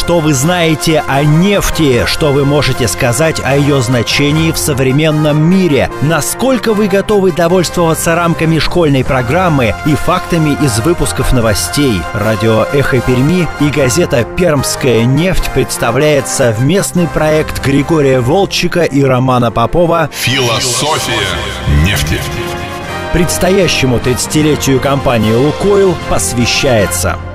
что вы знаете о нефти, что вы можете сказать о ее значении в современном мире, насколько вы готовы довольствоваться рамками школьной программы и фактами из выпусков новостей. Радио «Эхо Перми» и газета «Пермская нефть» представляет совместный проект Григория Волчика и Романа Попова «Философия нефти». Предстоящему 30-летию компании «Лукойл» посвящается –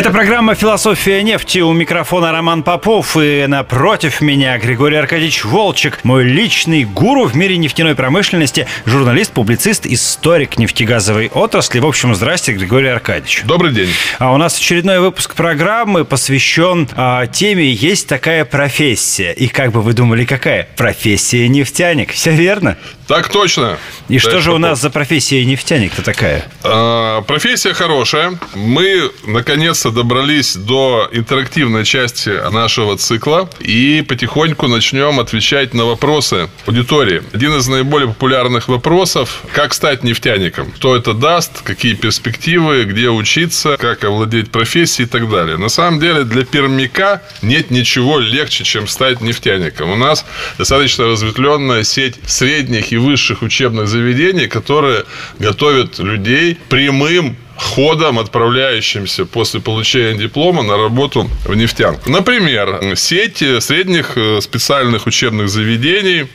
это программа «Философия нефти». У микрофона Роман Попов и напротив меня Григорий Аркадьевич Волчек, мой личный гуру в мире нефтяной промышленности, журналист, публицист, историк нефтегазовой отрасли. В общем, здрасте, Григорий Аркадьевич. Добрый день. А у нас очередной выпуск программы посвящен а, теме «Есть такая профессия». И как бы вы думали, какая? Профессия нефтяник. Все верно? Так точно. И что же у нас за профессия нефтяник-то такая? А, профессия хорошая. Мы, наконец-то, добрались до интерактивной части нашего цикла и потихоньку начнем отвечать на вопросы аудитории. Один из наиболее популярных вопросов – как стать нефтяником? Что это даст? Какие перспективы? Где учиться? Как овладеть профессией и так далее. На самом деле, для пермяка нет ничего легче, чем стать нефтяником. У нас достаточно разветвленная сеть средних и высших учебных заведений, которые готовят людей прямым ходом, отправляющимся после получения диплома на работу в нефтянку. Например, сеть средних э, специальных учебных заведений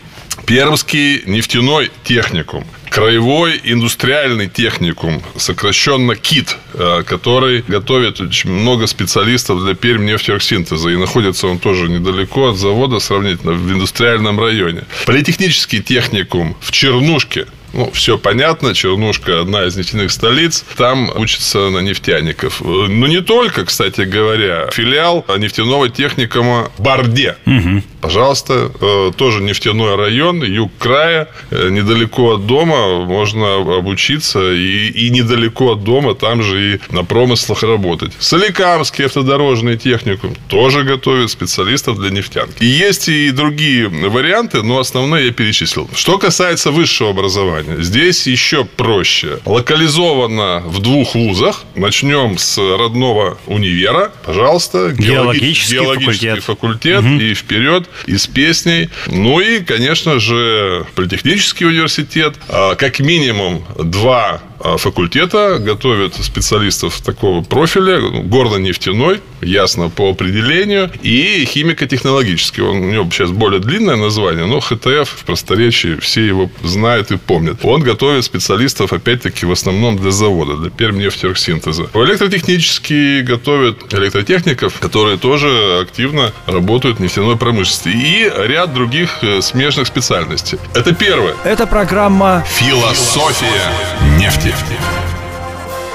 Пермский нефтяной техникум. Краевой индустриальный техникум, сокращенно КИТ, э, который готовит очень много специалистов для Пермь нефтеоргсинтеза. И находится он тоже недалеко от завода, сравнительно в индустриальном районе. Политехнический техникум в Чернушке, ну, все понятно, Чернушка одна из нефтяных столиц. Там учатся на нефтяников. Но не только, кстати говоря. Филиал нефтяного техникума Барде. Угу. Пожалуйста, э, тоже нефтяной район, юг края, э, недалеко от дома можно обучиться и, и недалеко от дома там же и на промыслах работать. Соликамский автодорожный техникум тоже готовит специалистов для нефтянки. И есть и другие варианты, но основные я перечислил. Что касается высшего образования, здесь еще проще. Локализовано в двух вузах. Начнем с родного универа. Пожалуйста. Геологический, геологический факультет, факультет угу. и вперед и с песней. Ну и, конечно же, Политехнический университет. А, как минимум два факультета готовят специалистов такого профиля, горно-нефтяной, ясно по определению, и химико-технологический. Он, у него сейчас более длинное название, но ХТФ в просторечии все его знают и помнят. Он готовит специалистов, опять-таки, в основном для завода, для пермнефтерсинтеза. Электротехнический готовят электротехников, которые тоже активно работают в нефтяной промышленности. И ряд других э, смежных специальностей. Это первое. Это программа «Философия нефти».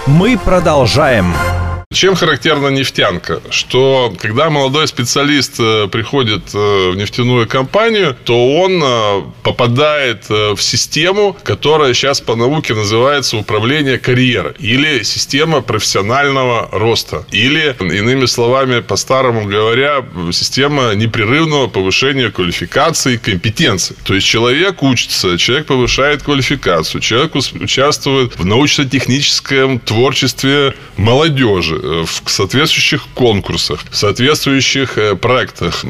Мы продолжаем. Чем характерна нефтянка? Что когда молодой специалист э, приходит э, в нефтяную компанию, то он э, попадает в систему, которая сейчас по науке называется управление карьерой или система профессионального роста. Или, иными словами, по-старому говоря, система непрерывного повышения квалификации и компетенций. То есть человек учится, человек повышает квалификацию, человек участвует в научно-техническом творчестве молодежи в соответствующих конкурсах, в соответствующих э, проектах,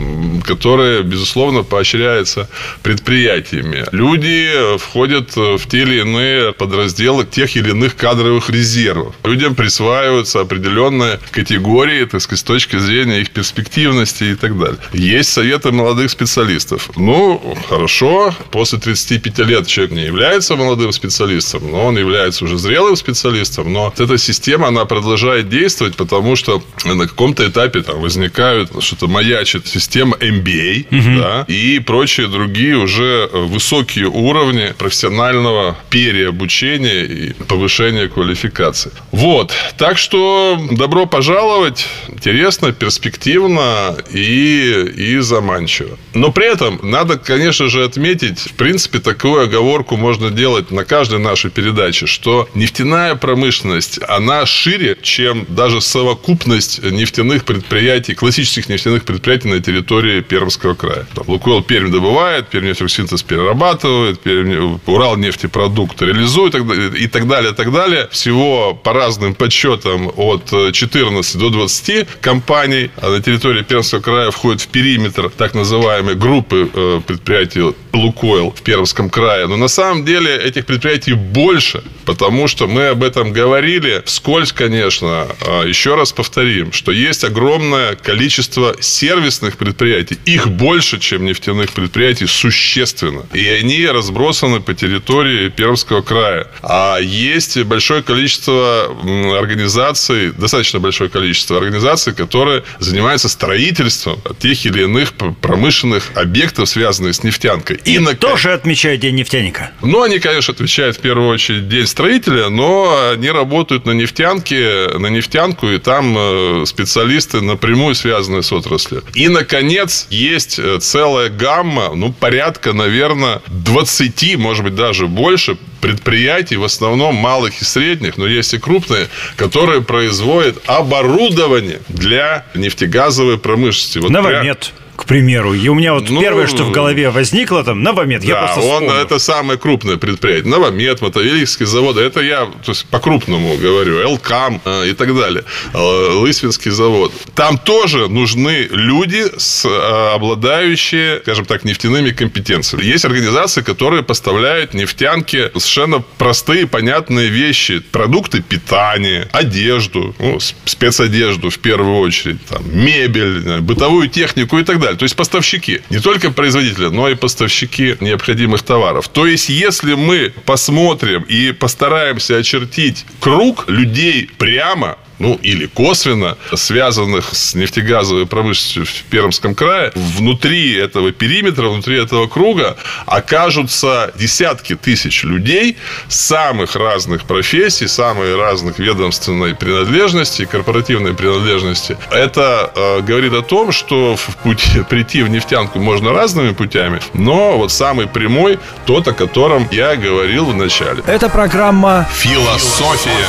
которые, безусловно, поощряются предприятиями. Люди э, входят в те или иные подразделы тех или иных кадровых резервов. Людям присваиваются определенные категории, так сказать, с точки зрения их перспективности и так далее. Есть советы молодых специалистов. Ну, хорошо, после 35 лет человек не является молодым специалистом, но он является уже зрелым специалистом, но эта система, она продолжает действовать действовать, потому что на каком-то этапе там возникают что-то маячит система MBA, угу. да, и прочие другие уже высокие уровни профессионального переобучения и повышения квалификации. Вот. Так что добро пожаловать. Интересно, перспективно и, и заманчиво. Но при этом надо, конечно же, отметить, в принципе, такую оговорку можно делать на каждой нашей передаче, что нефтяная промышленность, она шире, чем даже даже совокупность нефтяных предприятий, классических нефтяных предприятий на территории Пермского края. Там Лукойл Пермь добывает, Пермь нефтесинтез перерабатывает, Пермь, Урал нефтепродукт реализует и так далее, и так далее. Всего по разным подсчетам от 14 до 20 компаний а на территории Пермского края входит в периметр так называемой группы э, предприятий Лукойл в Пермском крае. Но на самом деле этих предприятий больше, потому что мы об этом говорили вскользь, конечно. А еще раз повторим, что есть огромное количество сервисных предприятий. Их больше, чем нефтяных предприятий, существенно. И они разбросаны по территории Пермского края. А есть большое количество организаций, достаточно большое количество организаций, которые занимаются строительством тех или иных промышленных объектов, связанных с нефтянкой. И, и на... тоже отмечают День нефтяника. Ну, они, конечно, отвечают в первую очередь День строителя, но они работают на нефтянке, на нефтянку, и там э, специалисты напрямую связаны с отраслью. И, наконец, есть э, целая гамма, ну, порядка, наверное, 20, может быть, даже больше предприятий, в основном малых и средних, но есть и крупные, которые производят оборудование для нефтегазовой промышленности. Вот Новомет. Прям к примеру. И у меня вот ну, первое, что в голове возникло, там, Новомет. Да, я просто он, это самое крупное предприятие. Новомет, Мотовилихские заводы. Это я то есть, по-крупному говорю. Элкам э, и так далее. Э, Лысвинский завод. Там тоже нужны люди, с, э, обладающие, скажем так, нефтяными компетенциями. Есть организации, которые поставляют нефтянки совершенно простые, понятные вещи. Продукты питания, одежду, ну, спецодежду в первую очередь, там, мебель, бытовую технику и так далее далее. То есть поставщики. Не только производители, но и поставщики необходимых товаров. То есть, если мы посмотрим и постараемся очертить круг людей прямо ну или косвенно связанных с нефтегазовой промышленностью в Пермском крае, внутри этого периметра, внутри этого круга окажутся десятки тысяч людей самых разных профессий, самых разных ведомственной принадлежности, корпоративной принадлежности. Это э, говорит о том, что в путь, прийти в нефтянку можно разными путями, но вот самый прямой тот, о котором я говорил в начале. Это программа «Философия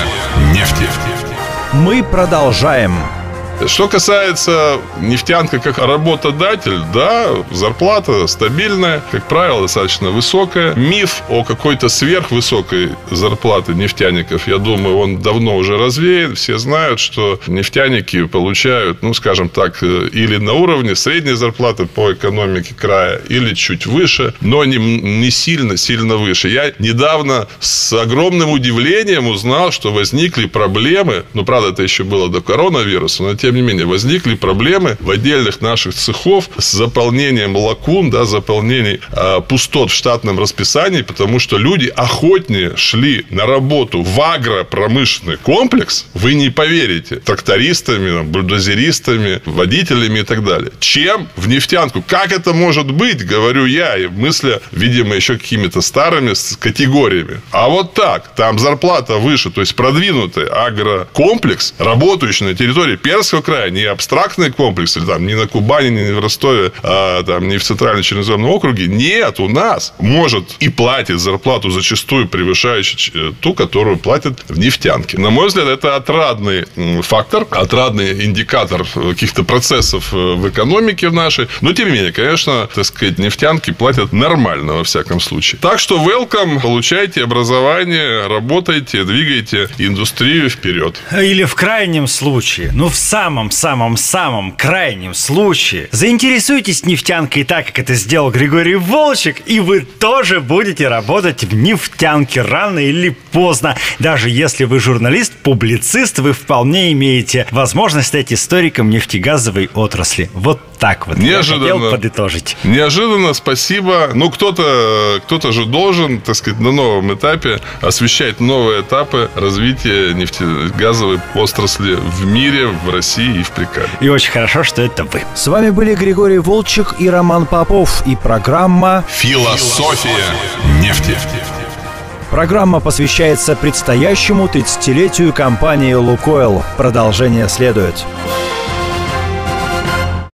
нефти». Мы продолжаем. Что касается нефтянка как работодатель, да, зарплата стабильная, как правило, достаточно высокая. Миф о какой-то сверхвысокой зарплате нефтяников, я думаю, он давно уже развеян. Все знают, что нефтяники получают, ну, скажем так, или на уровне средней зарплаты по экономике края, или чуть выше, но не, не сильно, сильно выше. Я недавно с огромным удивлением узнал, что возникли проблемы, ну, правда, это еще было до коронавируса, но тем не менее, возникли проблемы в отдельных наших цехов с заполнением лакун, да, заполнением э, пустот в штатном расписании, потому что люди охотнее шли на работу в агропромышленный комплекс, вы не поверите, трактористами, там, бульдозеристами, водителями и так далее, чем в нефтянку. Как это может быть, говорю я, и мысля, видимо, еще какими-то старыми категориями. А вот так, там зарплата выше, то есть продвинутый агрокомплекс, работающий на территории Перского Красноярского края, не абстрактный комплекс, там, не на Кубани, не в Ростове, а там, не в Центральном Черноземном округе. Нет, у нас может и платит зарплату зачастую превышающую ту, которую платят в нефтянке. На мой взгляд, это отрадный фактор, отрадный индикатор каких-то процессов э, в экономике в нашей. Но, тем не менее, конечно, так сказать, нефтянки платят нормально, во всяком случае. Так что welcome, получайте образование, работайте, двигайте индустрию вперед. Или в крайнем случае, ну, в самом самом-самом-самом крайнем случае. Заинтересуйтесь нефтянкой так, как это сделал Григорий Волчек, и вы тоже будете работать в нефтянке рано или поздно. Даже если вы журналист, публицист, вы вполне имеете возможность стать историком нефтегазовой отрасли. Вот так вот. Неожиданно. Я хотел подытожить. Неожиданно, спасибо. Ну, кто-то кто же должен, так сказать, на новом этапе освещать новые этапы развития нефтегазовой отрасли в мире, в России и в Прикале. И очень хорошо, что это вы. С вами были Григорий Волчек и Роман Попов и программа «Философия нефти». Программа посвящается предстоящему 30-летию компании «Лукойл». Продолжение следует.